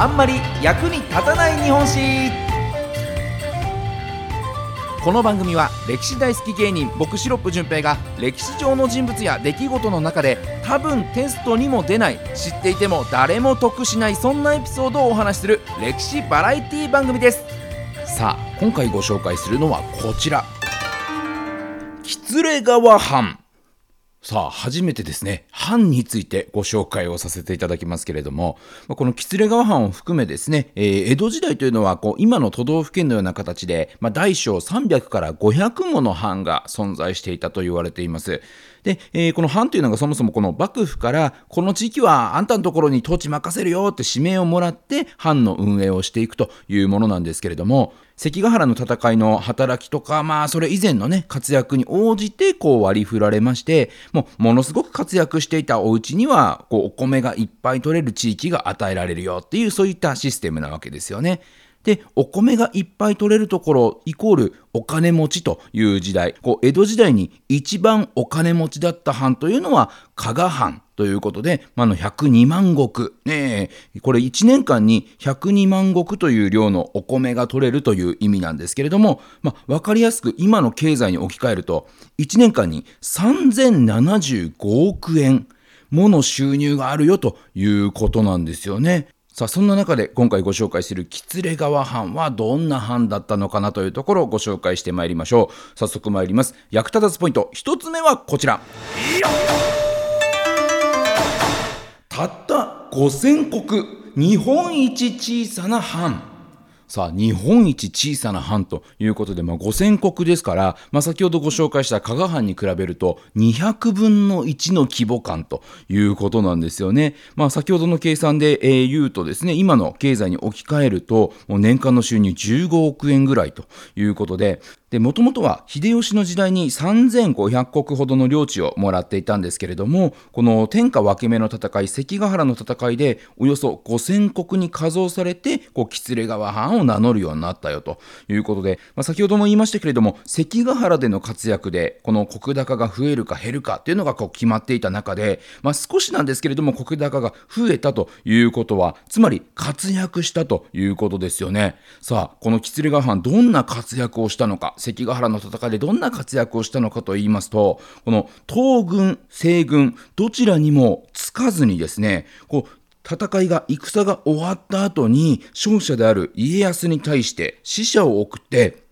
あんまり役に立たない日本史。この番組は歴史大好き芸人僕シロップ純平が歴史上の人物や出来事の中で多分テストにも出ない知っていても誰も得しないそんなエピソードをお話しする歴史バラエティ番組です。さあ今回ご紹介するのはこちら。喜連川藩。さあ、初めてですね、藩についてご紹介をさせていただきますけれども、この喜連川藩を含めですね、えー、江戸時代というのはこう今の都道府県のような形で、まあ、大小300から500もの藩が存在していたと言われています。で、えー、この藩というのがそもそもこの幕府からこの地域はあんたのところに統治任せるよって指名をもらって藩の運営をしていくというものなんですけれども関ヶ原の戦いの働きとかまあそれ以前のね活躍に応じてこう割り振られましてもうものすごく活躍していたお家にはこうお米がいっぱい取れる地域が与えられるよっていうそういったシステムなわけですよね。で、お米がいっぱい取れるところイコールお金持ちという時代、こう江戸時代に一番お金持ちだった藩というのは加賀藩ということで、まあ、の102万石、ね、これ1年間に102万石という量のお米が取れるという意味なんですけれども、まあ、分かりやすく今の経済に置き換えると1年間に3075億円もの収入があるよということなんですよね。さあそんな中で今回ご紹介する喜連川藩はどんな藩だったのかなというところをご紹介してまいりましょう。早速参ります。役立たずポイント。1つ目はこちら。たった5000国日本一小さな藩さあ、日本一小さな藩ということで、まあ、5000国ですから、まあ、先ほどご紹介した加賀藩に比べると、200分の1の規模感ということなんですよね。まあ、先ほどの計算で、え、言うとですね、今の経済に置き換えると、もう年間の収入15億円ぐらいということで、で、もともとは秀吉の時代に3500国ほどの領地をもらっていたんですけれども、この天下分け目の戦い、関ヶ原の戦いで、およそ5000国に加増されて、こう、喜連川藩を名乗るようになったよということで、まあ、先ほども言いましたけれども、関ヶ原での活躍で、この石高が増えるか減るかっていうのがこう決まっていた中で、まあ、少しなんですけれども、石高が増えたということは、つまり活躍したということですよね。さあ、この喜連川藩、どんな活躍をしたのか、関ヶ原の戦いでどんな活躍をしたのかと言いますとこの東軍西軍どちらにもつかずにですねこう戦いが戦が終わった後に勝者である家康に対して死者を送って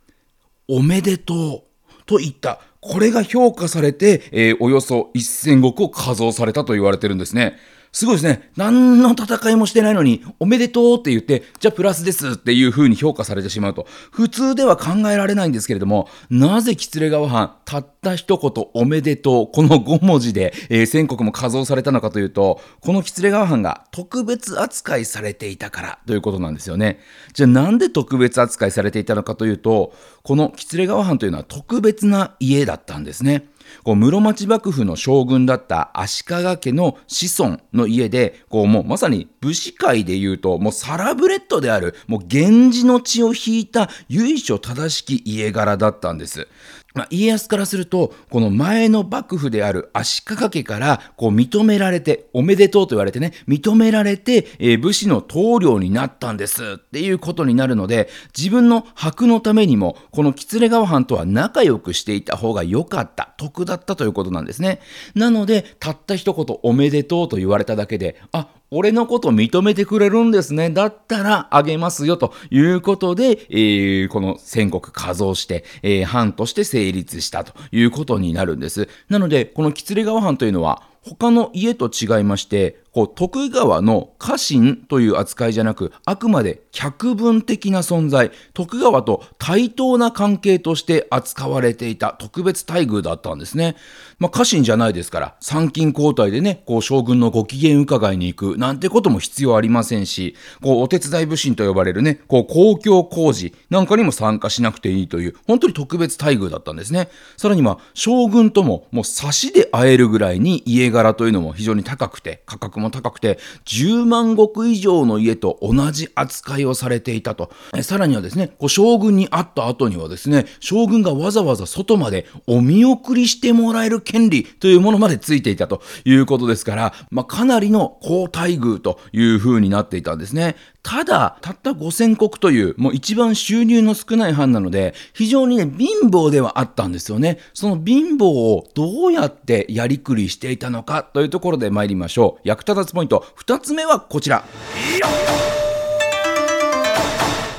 おめでとうと言ったこれが評価されて、えー、およそ1000石を加増されたと言われてるんですね。すごいですね。何の戦いもしてないのに、おめでとうって言って、じゃあプラスですっていう風に評価されてしまうと、普通では考えられないんですけれども、なぜ喜連川藩、たった一言おめでとう、この5文字で、えー、全国も加増されたのかというと、この喜連川藩が特別扱いされていたからということなんですよね。じゃあなんで特別扱いされていたのかというと、この喜連川藩というのは特別な家だったんですね。こう室町幕府の将軍だった足利家の子孫の家でこうもうまさに武士界でいうともうサラブレッドであるもう源氏の血を引いた由緒正しき家柄だったんです。まあ、家康からすると、この前の幕府である足利家からこう認められて、おめでとうと言われてね、認められて、えー、武士の棟梁になったんですっていうことになるので、自分の箔のためにも、この喜連川藩とは仲良くしていた方が良かった、得だったということなんですね。なので、たった一言おめでとうと言われただけで、あ、俺のこと認めてくれるんですね。だったらあげますよということで、えー、この宣告加増して、えー、藩として成立したということになるんです。なので、この喜連川藩というのは、他の家と違いまして、こう徳川の家臣という扱いじゃなく、あくまで客分的な存在、徳川と対等な関係として扱われていた特別待遇だったんですね。まあ、家臣じゃないですから、参勤交代でね、こう将軍のご機嫌伺いに行くなんてことも必要ありませんし、こうお手伝い武神と呼ばれるね、こう公共工事なんかにも参加しなくていいという、本当に特別待遇だったんですね。さらには、将軍とももう差しで会えるぐらいに家柄というのも非常に高くて、価格も高くて、10万石以上の家と同じ扱いをされていたと。えさらにはですね、こう将軍に会った後にはですね、将軍がわざわざ外までお見送りしてもらえる権利というものまでついていたということですから、まあ、かなりの好待待遇という風になっていたんですね。ただ、たった5000石という、もう一番収入の少ない藩なので、非常にね、貧乏ではあったんですよね。その貧乏をどうやってやりくりしていたのかというところで参りましょう。役立たずポイント、2つ目はこちら。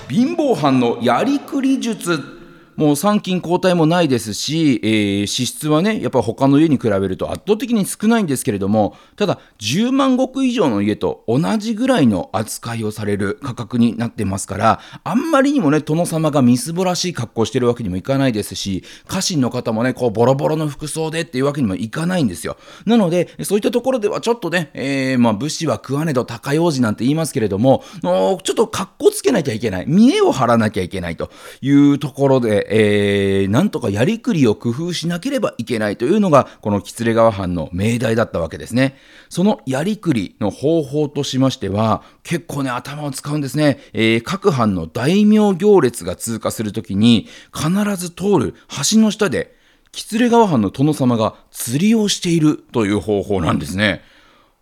貧乏藩のやりくり術もう参勤交代もないですし、えー、支出はね、やっぱ他の家に比べると圧倒的に少ないんですけれども、ただ、10万石以上の家と同じぐらいの扱いをされる価格になってますから、あんまりにもね、殿様がみすぼらしい格好してるわけにもいかないですし、家臣の方もね、こう、ボロボロの服装でっていうわけにもいかないんですよ。なので、そういったところではちょっとね、えー、まあ、武士は食わねど高用事なんて言いますけれども、ちょっと格好つけなきゃいけない。見栄を張らなきゃいけないというところで、えー、なんとかやりくりを工夫しなければいけないというのが、この喜連川藩の命題だったわけですね。そのやりくりの方法としましては、結構ね、頭を使うんですね。えー、各藩の大名行列が通過するときに、必ず通る橋の下で、喜連川藩の殿様が釣りをしているという方法なんですね。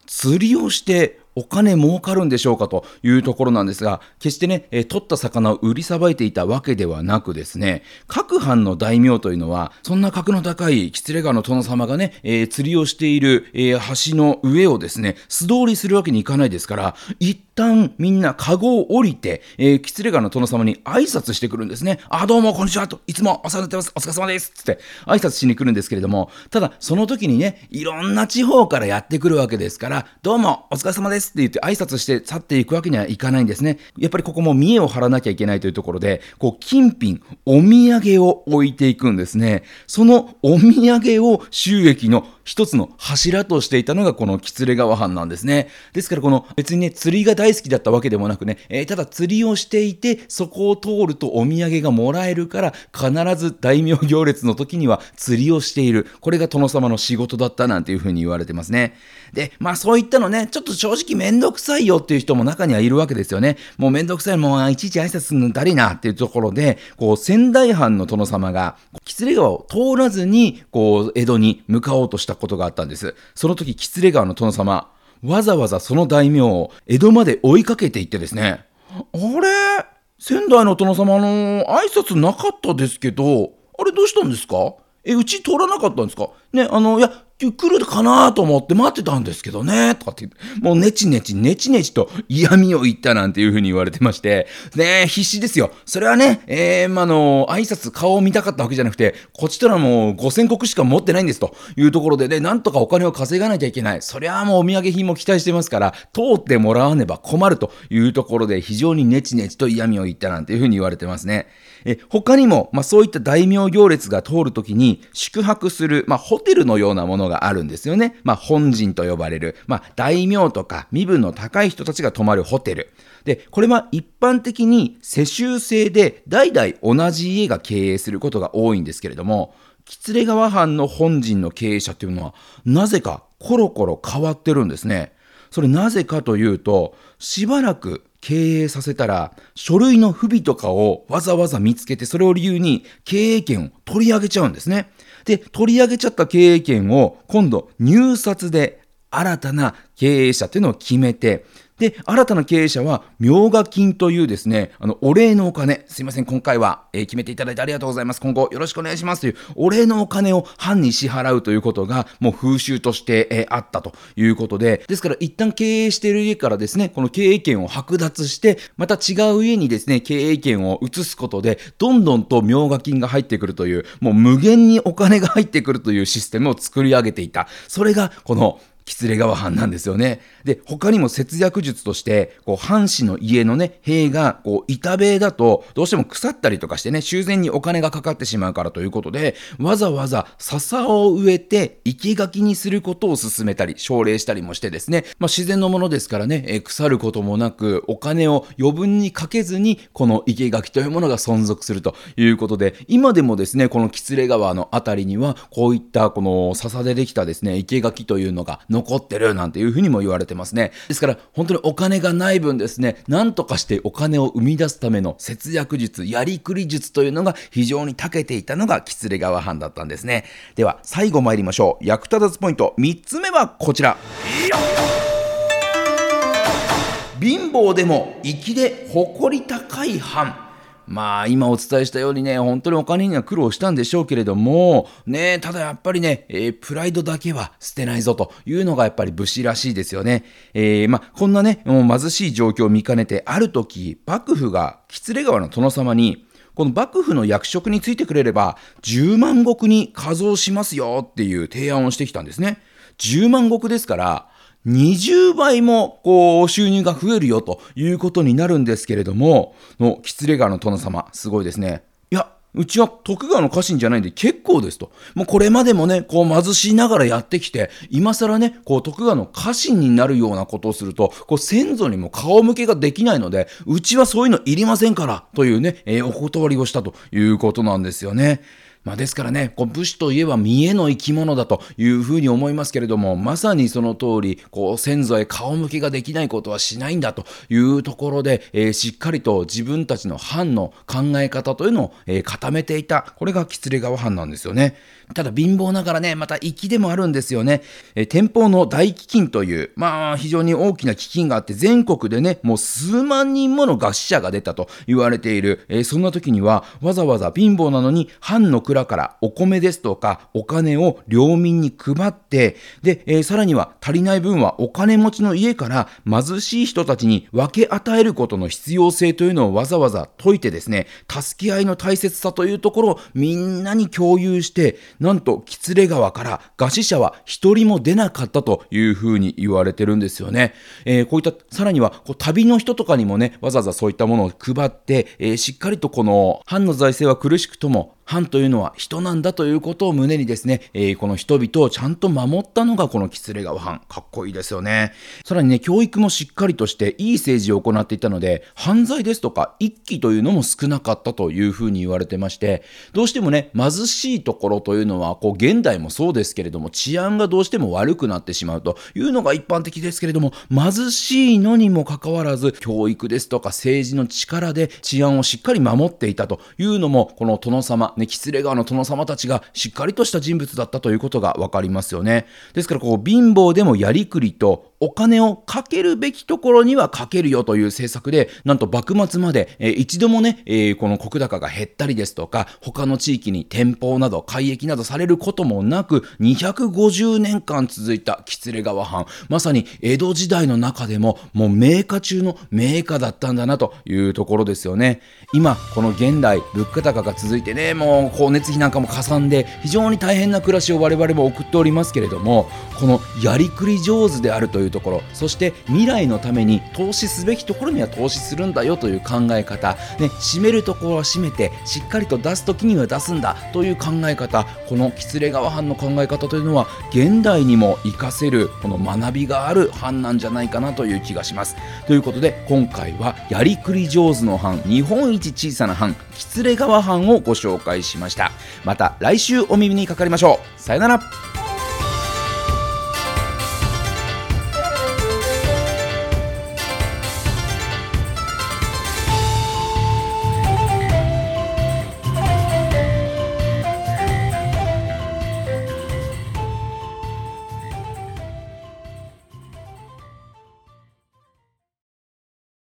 釣りをしてお金儲かるんでしょうかというところなんですが、決してね、え、取った魚を売りさばいていたわけではなくですね、各藩の大名というのは、そんな格の高い吉連川の殿様がね、えー、釣りをしている、えー、橋の上をですね、素通りするわけにいかないですから、一旦みんなカゴを降りて、えー、喜連川の殿様に挨拶してくるんですね。あ、どうも、こんにちはと、いつもお世話になってます。お疲れ様です。つって、挨拶しに来るんですけれども、ただ、その時にね、いろんな地方からやってくるわけですから、どうも、お疲れ様ですって言って挨拶して去っていくわけにはいかないんですね。やっぱりここも見栄を張らなきゃいけないというところで、こう、金品、お土産を置いていくんですね。そのお土産を収益の一つの柱としていたのがこの喜連川藩なんですね。ですからこの別にね、釣りが大好きだったわけでもなくね、えー、ただ釣りをしていて、そこを通るとお土産がもらえるから、必ず大名行列の時には釣りをしている。これが殿様の仕事だったなんていうふうに言われてますね。で、まあそういったのね、ちょっと正直めんどくさいよっていう人も中にはいるわけですよね。もうめんどくさい、もういちいち挨拶するのだりなっていうところで、こう仙台藩の殿様が、喜連川を通らずに、こう江戸に向かおうとしたことがあったんです。その時、喜連川の殿様、わざわざその大名を江戸まで追いかけていってですね、あれ？仙台の殿様の挨拶なかったですけど、あれどうしたんですか？え、うち通らなかったんですか？ね、あの、いや、来るかなと思って待ってたんですけどね、とかって、もうネチネチ、ネチネチと嫌味を言ったなんていう風に言われてまして、ね必死ですよ。それはね、えー、まあの、挨拶、顔を見たかったわけじゃなくて、こっちとらもう5000国しか持ってないんですというところでね、なんとかお金を稼がなきゃいけない。そりゃもうお土産品も期待してますから、通ってもらわねば困るというところで、非常にネチネチと嫌味を言ったなんていう風に言われてますね。え他にも、まあ、そういった大名行列が通るときに宿泊する、まあ、ホテルのようなものがあるんですよね。まあ、本陣と呼ばれる、まあ、大名とか身分の高い人たちが泊まるホテル。で、これは一般的に世襲制で代々同じ家が経営することが多いんですけれども、喜連川藩の本陣の経営者というのは、なぜかコロコロ変わってるんですね。それなぜかというと、しばらく経営させたら、書類の不備とかをわざわざ見つけて、それを理由に経営権を取り上げちゃうんですね。で、取り上げちゃった経営権を今度入札で新たな経営者というのを決めて、で、新たな経営者は、明賀金というですね、あの、お礼のお金、すいません、今回は、えー、決めていただいてありがとうございます。今後よろしくお願いしますという、お礼のお金を藩に支払うということが、もう風習として、えー、あったということで、ですから一旦経営している家からですね、この経営権を剥奪して、また違う家にですね、経営権を移すことで、どんどんと明賀金が入ってくるという、もう無限にお金が入ってくるというシステムを作り上げていた。それが、この、喜連川藩なんですよね。で、他にも節約術として、こう、藩士の家のね、塀が、こう、板塀だと、どうしても腐ったりとかしてね、修繕にお金がかかってしまうからということで、わざわざ笹を植えて、生垣にすることを進めたり、奨励したりもしてですね、まあ、自然のものですからね、え腐ることもなく、お金を余分にかけずに、この生垣というものが存続するということで、今でもですね、この喜連川のあたりには、こういったこの笹でできたですね、生垣というのが残残ってるなんていうふうにも言われてますね。ですから、本当にお金がない分ですね、なんとかしてお金を生み出すための節約術、やりくり術というのが非常に長けていたのが喜連川藩だったんですね。では、最後参りましょう。役立たずポイント、3つ目はこちら。貧乏でも粋で誇り高い藩まあ今お伝えしたようにね本当にお金には苦労したんでしょうけれどもねただやっぱりね、えー、プライドだけは捨てないぞというのがやっぱり武士らしいですよね、えー、まあこんなねもう貧しい状況を見かねてある時幕府が喜連川の殿様にこの幕府の役職についてくれれば10万石に加増しますよっていう提案をしてきたんですね。10万石ですから20倍もこう収入が増えるよということになるんですけれども、の喜連川の殿様、すごいですね。いや、うちは徳川の家臣じゃないんで結構ですと。もうこれまでもね、こう貧しいながらやってきて、今更ね、こう徳川の家臣になるようなことをすると、こう先祖にも顔向けができないので、うちはそういうのいりませんから、というね、えー、お断りをしたということなんですよね。まあ、ですからね、こう武士といえば見えの生き物だというふうに思いますけれども、まさにその通り、こう先祖へ顔向けができないことはしないんだというところで、えー、しっかりと自分たちの藩の考え方というのを、えー、固めていた。これが喜連川藩なんですよね。ただ貧乏ながらね、また粋でもあるんですよね。えー、天保の大飢饉という、まあ非常に大きな飢饉があって、全国でね、もう数万人もの餓死者が出たと言われている。えー、そんな時には、わざわざ貧乏なのに、藩の蔵からお米ですとか、お金を領民に配って、で、えー、さらには足りない分はお金持ちの家から貧しい人たちに分け与えることの必要性というのをわざわざ説いてですね、助け合いの大切さというところをみんなに共有して、なんと喜連川から餓死者は一人も出なかったというふうに言われてるんですよね。えー、こういったさらにはこう旅の人とかにもねわざわざそういったものを配って、えー、しっかりとこの藩の財政は苦しくとも藩というのは人なんだということを胸にですね、えー、この人々をちゃんと守ったのがこの喜連川藩。かっこいいですよね。さらにね、教育もしっかりとしていい政治を行っていたので、犯罪ですとか一揆というのも少なかったというふうに言われてまして、どうしてもね、貧しいところというのは、こう、現代もそうですけれども、治安がどうしても悪くなってしまうというのが一般的ですけれども、貧しいのにもかかわらず、教育ですとか政治の力で治安をしっかり守っていたというのも、この殿様、ね、喜連川の殿様たちがしっかりとした人物だったということが分かりますよね。ですから、こう、貧乏でもやりくりと、お金をかけるべきところにはかけるよという政策で、なんと幕末まで、えー、一度もね、えー、この国高が減ったりですとか、他の地域に店舗など、改易などされることもなく、250年間続いた喜連川藩、まさに江戸時代の中でも、もう名家中の名家だったんだなというところですよね。今、この現代、物価高が続いてね、もう光熱費なんかもかさんで、非常に大変な暮らしを我々も送っておりますけれども、このやりくり上手であるといういうところそして未来のために投資すべきところには投資するんだよという考え方、ね、締めるところは締めてしっかりと出す時には出すんだという考え方この喜連川藩の考え方というのは現代にも活かせるこの学びがある藩なんじゃないかなという気がします。ということで今回はやりくり上手の藩日本一小さな藩喜連川藩をご紹介しました。また来週お耳にかかりましょう。さよなら。